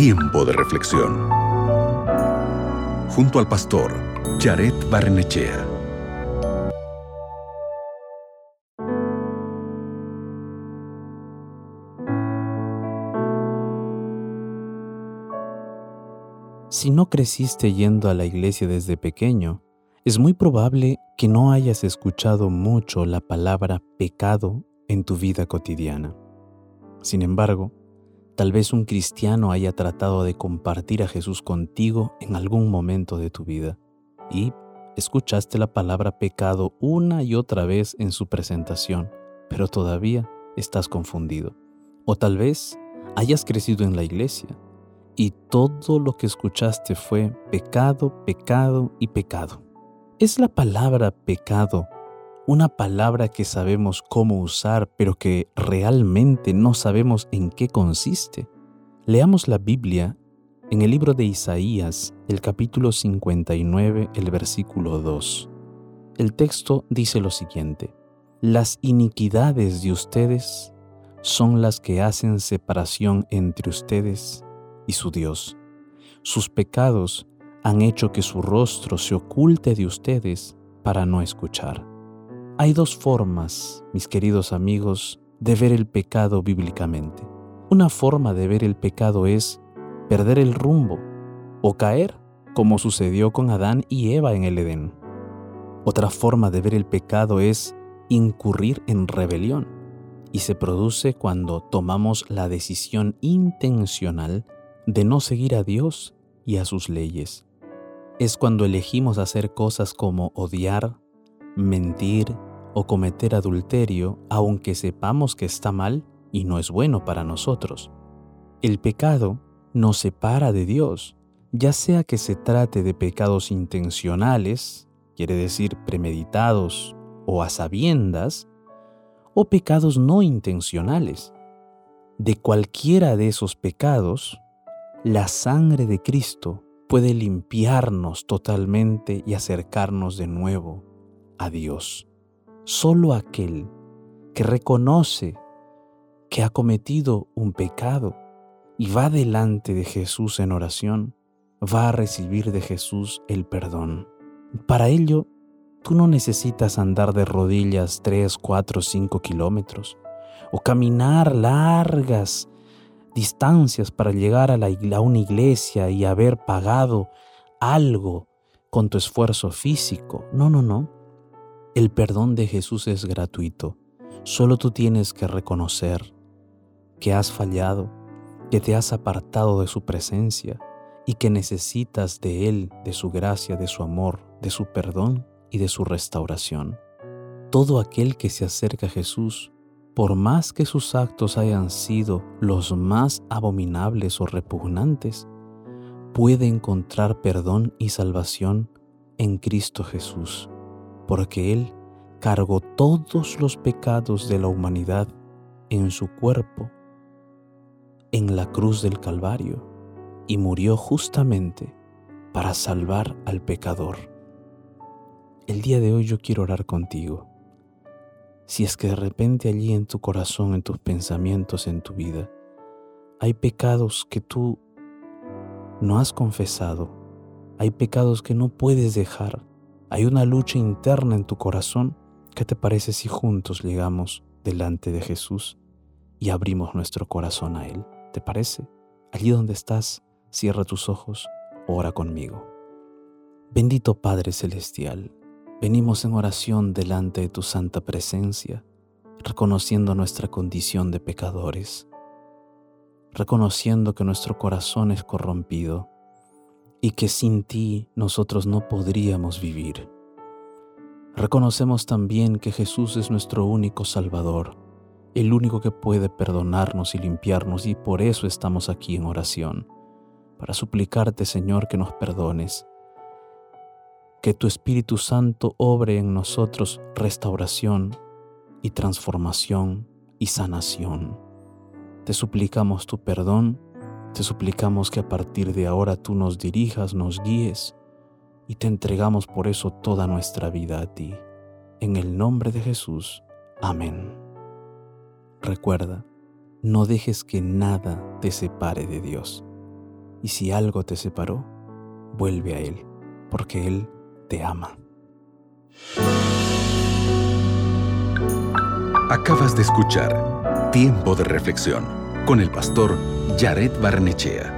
Tiempo de reflexión. Junto al pastor Jared Barnechea. Si no creciste yendo a la iglesia desde pequeño, es muy probable que no hayas escuchado mucho la palabra pecado en tu vida cotidiana. Sin embargo, tal vez un cristiano haya tratado de compartir a Jesús contigo en algún momento de tu vida y escuchaste la palabra pecado una y otra vez en su presentación, pero todavía estás confundido. O tal vez hayas crecido en la iglesia y todo lo que escuchaste fue pecado, pecado y pecado. ¿Es la palabra pecado una palabra que sabemos cómo usar pero que realmente no sabemos en qué consiste? Leamos la Biblia en el libro de Isaías, el capítulo 59, el versículo 2. El texto dice lo siguiente, Las iniquidades de ustedes son las que hacen separación entre ustedes y su Dios. Sus pecados han hecho que su rostro se oculte de ustedes para no escuchar. Hay dos formas, mis queridos amigos, de ver el pecado bíblicamente. Una forma de ver el pecado es perder el rumbo o caer, como sucedió con Adán y Eva en el Edén. Otra forma de ver el pecado es incurrir en rebelión y se produce cuando tomamos la decisión intencional de no seguir a Dios y a sus leyes. Es cuando elegimos hacer cosas como odiar, mentir o cometer adulterio aunque sepamos que está mal y no es bueno para nosotros. El pecado nos separa de Dios, ya sea que se trate de pecados intencionales, quiere decir premeditados o a sabiendas, o pecados no intencionales. De cualquiera de esos pecados, la sangre de Cristo puede limpiarnos totalmente y acercarnos de nuevo a Dios. Solo aquel que reconoce que ha cometido un pecado y va delante de Jesús en oración, va a recibir de Jesús el perdón. Para ello, tú no necesitas andar de rodillas 3, 4, 5 kilómetros o caminar largas distancias para llegar a, a una iglesia y haber pagado algo con tu esfuerzo físico. No, no, no. El perdón de Jesús es gratuito. Solo tú tienes que reconocer que has fallado, que te has apartado de su presencia y que necesitas de Él, de su gracia, de su amor, de su perdón y de su restauración. Todo aquel que se acerca a Jesús por más que sus actos hayan sido los más abominables o repugnantes, puede encontrar perdón y salvación en Cristo Jesús, porque Él cargó todos los pecados de la humanidad en su cuerpo en la cruz del Calvario y murió justamente para salvar al pecador. El día de hoy yo quiero orar contigo si es que de repente allí en tu corazón, en tus pensamientos, en tu vida, hay pecados que tú no has confesado, hay pecados que no puedes dejar, hay una lucha interna en tu corazón, ¿qué te parece si juntos llegamos delante de Jesús y abrimos nuestro corazón a Él? ¿Te parece? Allí donde estás, cierra tus ojos, ora conmigo. Bendito Padre Celestial, Venimos en oración delante de tu santa presencia, reconociendo nuestra condición de pecadores, reconociendo que nuestro corazón es corrompido y que sin ti nosotros no podríamos vivir. Reconocemos también que Jesús es nuestro único Salvador, el único que puede perdonarnos y limpiarnos y por eso estamos aquí en oración, para suplicarte Señor que nos perdones que tu Espíritu Santo obre en nosotros restauración y transformación y sanación. Te suplicamos tu perdón, te suplicamos que a partir de ahora tú nos dirijas, nos guíes y te entregamos por eso toda nuestra vida a ti. En el nombre de Jesús. Amén. Recuerda, no dejes que nada te separe de Dios. Y si algo te separó, vuelve a Él, porque Él te ama. Acabas de escuchar Tiempo de Reflexión con el pastor Jared Barnechea.